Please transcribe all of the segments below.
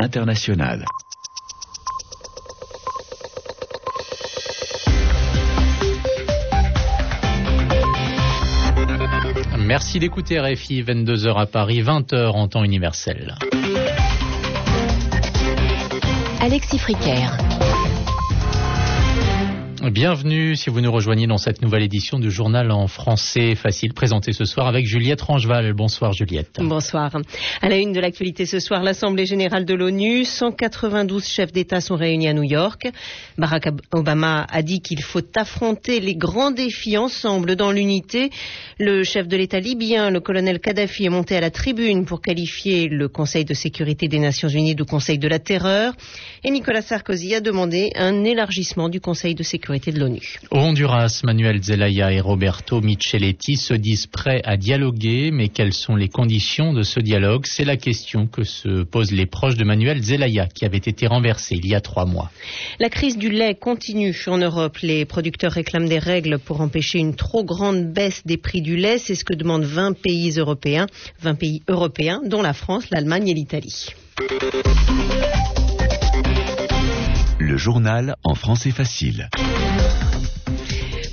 internationale. Merci d'écouter RFI, 22h à Paris, 20h en temps universel. Alexis Fricaire. Bienvenue si vous nous rejoignez dans cette nouvelle édition du journal en français facile présenté ce soir avec Juliette Rangeval. Bonsoir Juliette. Bonsoir. À la une de l'actualité ce soir, l'Assemblée générale de l'ONU, 192 chefs d'État sont réunis à New York. Barack Obama a dit qu'il faut affronter les grands défis ensemble dans l'unité. Le chef de l'État libyen, le colonel Kadhafi, est monté à la tribune pour qualifier le Conseil de sécurité des Nations Unies de Conseil de la terreur. Et Nicolas Sarkozy a demandé un élargissement du Conseil de sécurité de l'ONU. Au Honduras, Manuel Zelaya et Roberto Micheletti se disent prêts à dialoguer, mais quelles sont les conditions de ce dialogue? C'est la question que se posent les proches de Manuel Zelaya, qui avait été renversé il y a trois mois. La crise du lait continue en Europe. Les producteurs réclament des règles pour empêcher une trop grande baisse des prix du lait. C'est ce que demandent 20 pays européens, 20 pays européens, dont la France, l'Allemagne et l'Italie. Journal en français facile.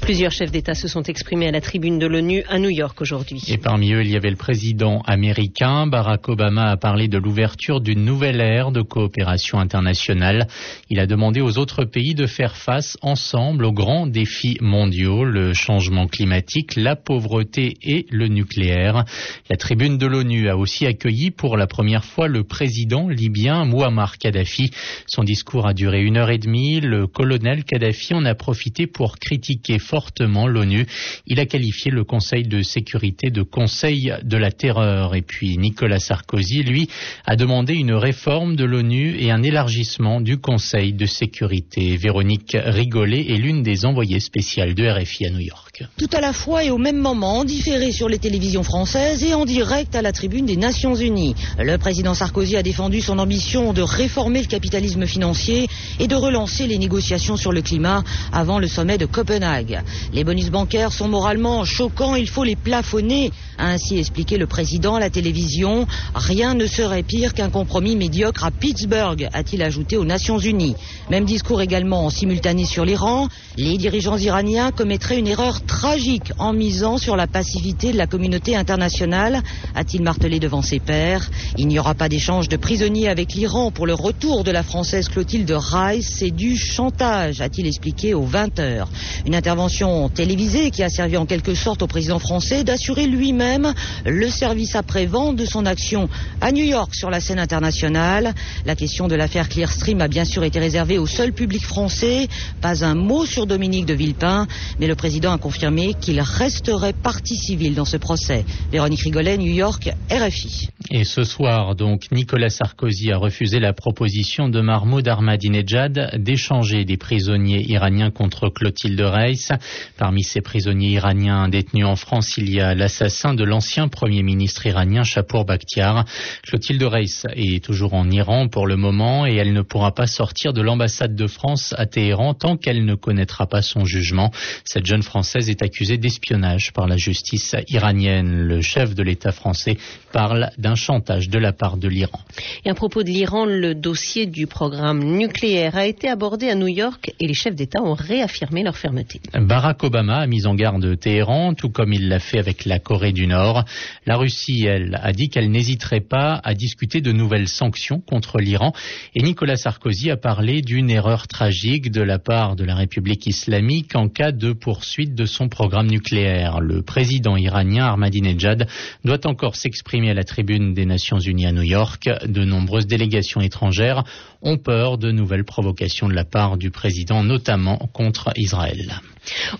Plusieurs chefs d'État se sont exprimés à la tribune de l'ONU à New York aujourd'hui. Et parmi eux, il y avait le président américain. Barack Obama a parlé de l'ouverture d'une nouvelle ère de coopération internationale. Il a demandé aux autres pays de faire face ensemble aux grands défis mondiaux, le changement climatique, la pauvreté et le nucléaire. La tribune de l'ONU a aussi accueilli pour la première fois le président libyen Muammar Kadhafi. Son discours a duré une heure et demie. Le colonel Kadhafi en a profité pour critiquer fortement l'ONU. Il a qualifié le Conseil de sécurité de Conseil de la terreur. Et puis Nicolas Sarkozy, lui, a demandé une réforme de l'ONU et un élargissement du Conseil de sécurité. Véronique Rigolet est l'une des envoyées spéciales de RFI à New York. Tout à la fois et au même moment, en différé sur les télévisions françaises et en direct à la tribune des Nations Unies. Le président Sarkozy a défendu son ambition de réformer le capitalisme financier et de relancer les négociations sur le climat avant le sommet de Copenhague. Les bonus bancaires sont moralement choquants, il faut les plafonner, a ainsi expliqué le président à la télévision. Rien ne serait pire qu'un compromis médiocre à Pittsburgh, a-t-il ajouté aux Nations Unies. Même discours également en simultané sur l'Iran. Les dirigeants iraniens commettraient une erreur tragique en misant sur la passivité de la communauté internationale, a-t-il martelé devant ses pairs. Il n'y aura pas d'échange de prisonniers avec l'Iran pour le retour de la française Clotilde Rice, c'est du chantage, a-t-il expliqué aux 20 heures. Une intervention télévisée qui a servi en quelque sorte au président français d'assurer lui-même le service après-vente de son action à New York sur la scène internationale. La question de l'affaire Clearstream a bien sûr été réservée au seul public français. Pas un mot sur Dominique de Villepin, mais le président a confirmé qu'il resterait partie civile dans ce procès. Véronique Rigolet, New York, RFI. Et ce soir, donc, Nicolas Sarkozy a refusé la proposition de Mahmoud Ahmadinejad d'échanger des prisonniers iraniens contre Clotilde Reiss. Parmi ces prisonniers iraniens détenus en France, il y a l'assassin de l'ancien Premier ministre iranien Chapour Bakhtiar. Clotilde Reiss est toujours en Iran pour le moment et elle ne pourra pas sortir de l'ambassade de France à Téhéran tant qu'elle ne connaîtra pas son jugement. Cette jeune Française est accusée d'espionnage par la justice iranienne. Le chef de l'État français parle d'un chantage de la part de l'Iran. Et à propos de l'Iran, le dossier du programme nucléaire a été abordé à New York et les chefs d'État ont réaffirmé leur fermeté. Barack Obama a mis en garde Téhéran, tout comme il l'a fait avec la Corée du Nord. La Russie, elle, a dit qu'elle n'hésiterait pas à discuter de nouvelles sanctions contre l'Iran. Et Nicolas Sarkozy a parlé d'une erreur tragique de la part de la République islamique en cas de poursuite de son programme nucléaire. Le président iranien Ahmadinejad doit encore s'exprimer à la tribune des Nations Unies à New York. De nombreuses délégations étrangères ont peur de nouvelles provocations de la part du président, notamment contre Israël.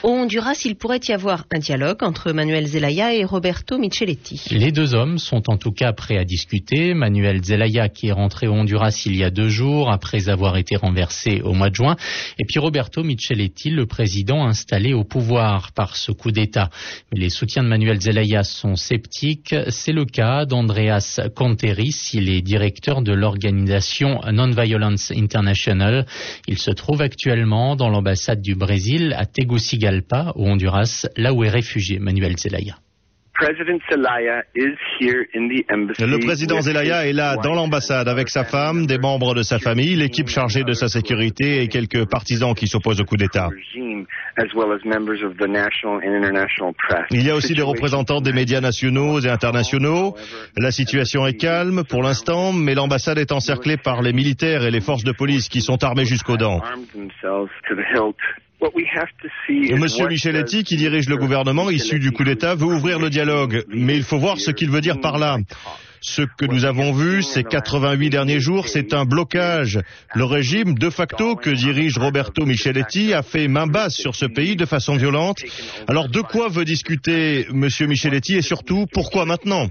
Au Honduras, il pourrait y avoir un dialogue entre Manuel Zelaya et Roberto Micheletti. Les deux hommes sont en tout cas prêts à discuter. Manuel Zelaya qui est rentré au Honduras il y a deux jours après avoir été renversé au mois de juin. Et puis Roberto Micheletti, le président installé au pouvoir par ce coup d'État. Mais les soutiens de Manuel Zelaya sont sceptiques. C'est le cas d'Andreas Conteris. Il est directeur de l'organisation Non-Violence International. Il se trouve actuellement dans l'ambassade du Brésil à Tegucigalpa au Honduras, là où est réfugié Manuel Zelaya. Le président Zelaya est là dans l'ambassade avec sa femme, des membres de sa famille, l'équipe chargée de sa sécurité et quelques partisans qui s'opposent au coup d'État. Il y a aussi des représentants des médias nationaux et internationaux. La situation est calme pour l'instant, mais l'ambassade est encerclée par les militaires et les forces de police qui sont armés jusqu'aux dents. Monsieur Micheletti, qui dirige le gouvernement issu du coup d'État, veut ouvrir le dialogue, mais il faut voir ce qu'il veut dire par là. Ce que nous avons vu ces 88 derniers jours, c'est un blocage. Le régime de facto que dirige Roberto Micheletti a fait main basse sur ce pays de façon violente. Alors de quoi veut discuter Monsieur Micheletti et surtout pourquoi maintenant?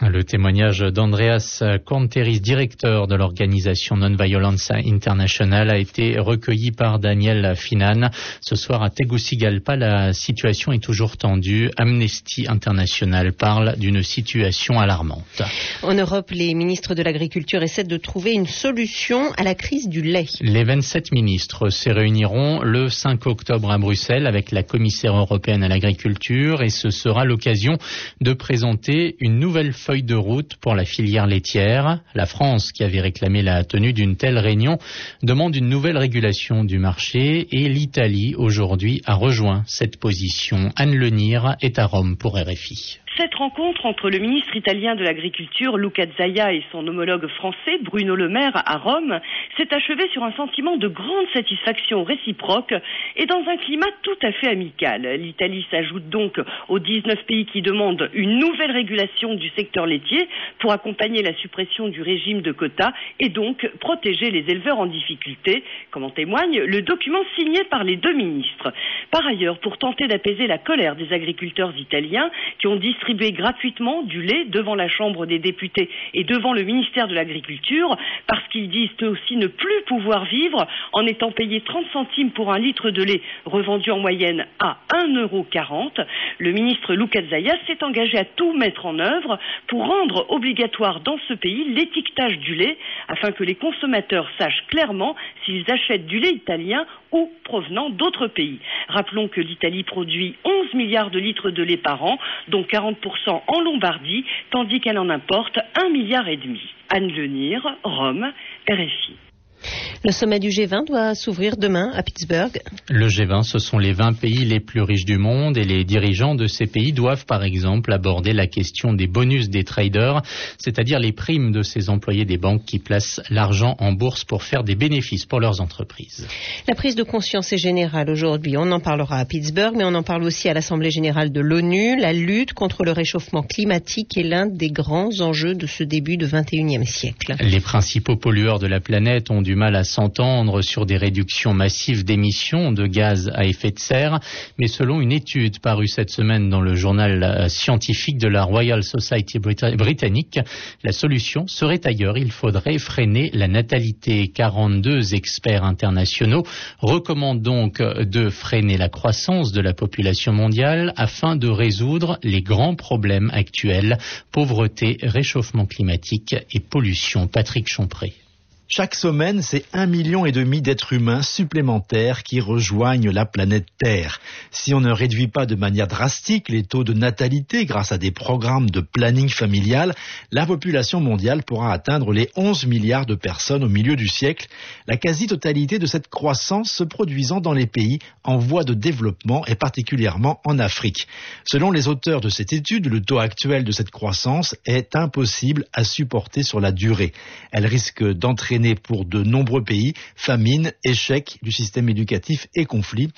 Le témoignage d'Andreas Conteris, directeur de l'organisation Non-Violence International, a été recueilli par Daniel Finan. Ce soir à Tegucigalpa, la situation est toujours tendue. Amnesty International parle d'une situation alarmante. En Europe, les ministres de l'Agriculture essaient de trouver une solution à la crise du lait. Les 27 ministres se réuniront le 5 octobre à Bruxelles avec la commissaire européenne à l'agriculture et ce sera l'occasion de présenter une nouvelle feuille de route pour la filière laitière. La France, qui avait réclamé la tenue d'une telle réunion, demande une nouvelle régulation du marché et l'Italie, aujourd'hui, a rejoint cette position. Anne Lenir est à Rome pour RFI. Cette rencontre entre le ministre italien de l'Agriculture, Luca Zaia, et son homologue français, Bruno Le Maire, à Rome, s'est achevée sur un sentiment de grande satisfaction réciproque et dans un climat tout à fait amical. L'Italie s'ajoute donc aux 19 pays qui demandent une nouvelle régulation du secteur laitier pour accompagner la suppression du régime de quotas et donc protéger les éleveurs en difficulté, comme en témoigne le document signé par les deux ministres. Par ailleurs, pour tenter d'apaiser la colère des agriculteurs italiens qui ont dit distribuer gratuitement du lait devant la Chambre des députés et devant le ministère de l'Agriculture parce qu'ils disent eux aussi ne plus pouvoir vivre en étant payés 30 centimes pour un litre de lait revendu en moyenne à 1,40 euro. Le ministre Lucas Zaya s'est engagé à tout mettre en œuvre pour rendre obligatoire dans ce pays l'étiquetage du lait afin que les consommateurs sachent clairement s'ils achètent du lait italien ou provenant d'autres pays. Rappelons que l'Italie produit 11 milliards de litres de lait par an, dont 40% en Lombardie, tandis qu'elle en importe 1 milliard et demi. Anne Lenir, Rome, RFI. Le sommet du G20 doit s'ouvrir demain à Pittsburgh. Le G20, ce sont les 20 pays les plus riches du monde et les dirigeants de ces pays doivent par exemple aborder la question des bonus des traders, c'est-à-dire les primes de ces employés des banques qui placent l'argent en bourse pour faire des bénéfices pour leurs entreprises. La prise de conscience est générale aujourd'hui. On en parlera à Pittsburgh, mais on en parle aussi à l'Assemblée générale de l'ONU. La lutte contre le réchauffement climatique est l'un des grands enjeux de ce début de 21e siècle. Les principaux pollueurs de la planète ont du mal à s'entendre sur des réductions massives d'émissions de gaz à effet de serre, mais selon une étude parue cette semaine dans le journal euh, scientifique de la Royal Society britannique, la solution serait ailleurs. Il faudrait freiner la natalité. 42 experts internationaux recommandent donc de freiner la croissance de la population mondiale afin de résoudre les grands problèmes actuels, pauvreté, réchauffement climatique et pollution. Patrick Chompré. Chaque semaine, c'est un million et demi d'êtres humains supplémentaires qui rejoignent la planète Terre. Si on ne réduit pas de manière drastique les taux de natalité grâce à des programmes de planning familial, la population mondiale pourra atteindre les 11 milliards de personnes au milieu du siècle, la quasi-totalité de cette croissance se produisant dans les pays en voie de développement et particulièrement en Afrique. Selon les auteurs de cette étude, le taux actuel de cette croissance est impossible à supporter sur la durée. Elle risque pour de nombreux pays, famine, échec du système éducatif et conflits.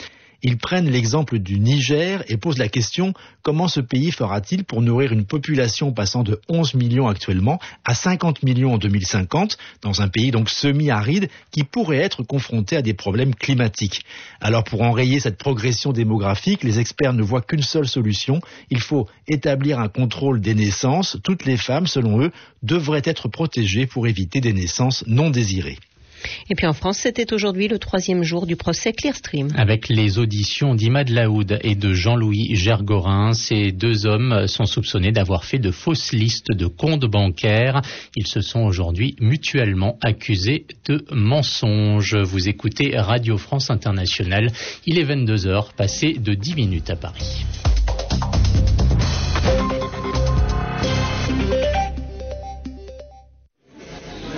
Ils prennent l'exemple du Niger et posent la question comment ce pays fera-t-il pour nourrir une population passant de 11 millions actuellement à 50 millions en 2050 dans un pays donc semi-aride qui pourrait être confronté à des problèmes climatiques? Alors pour enrayer cette progression démographique, les experts ne voient qu'une seule solution, il faut établir un contrôle des naissances. Toutes les femmes, selon eux, devraient être protégées pour éviter des naissances non désirées. Et puis en France, c'était aujourd'hui le troisième jour du procès Clearstream. Avec les auditions d'Imad Laoud et de Jean-Louis Gergorin, ces deux hommes sont soupçonnés d'avoir fait de fausses listes de comptes bancaires. Ils se sont aujourd'hui mutuellement accusés de mensonges. Vous écoutez Radio France Internationale. Il est 22h, passé de 10 minutes à Paris.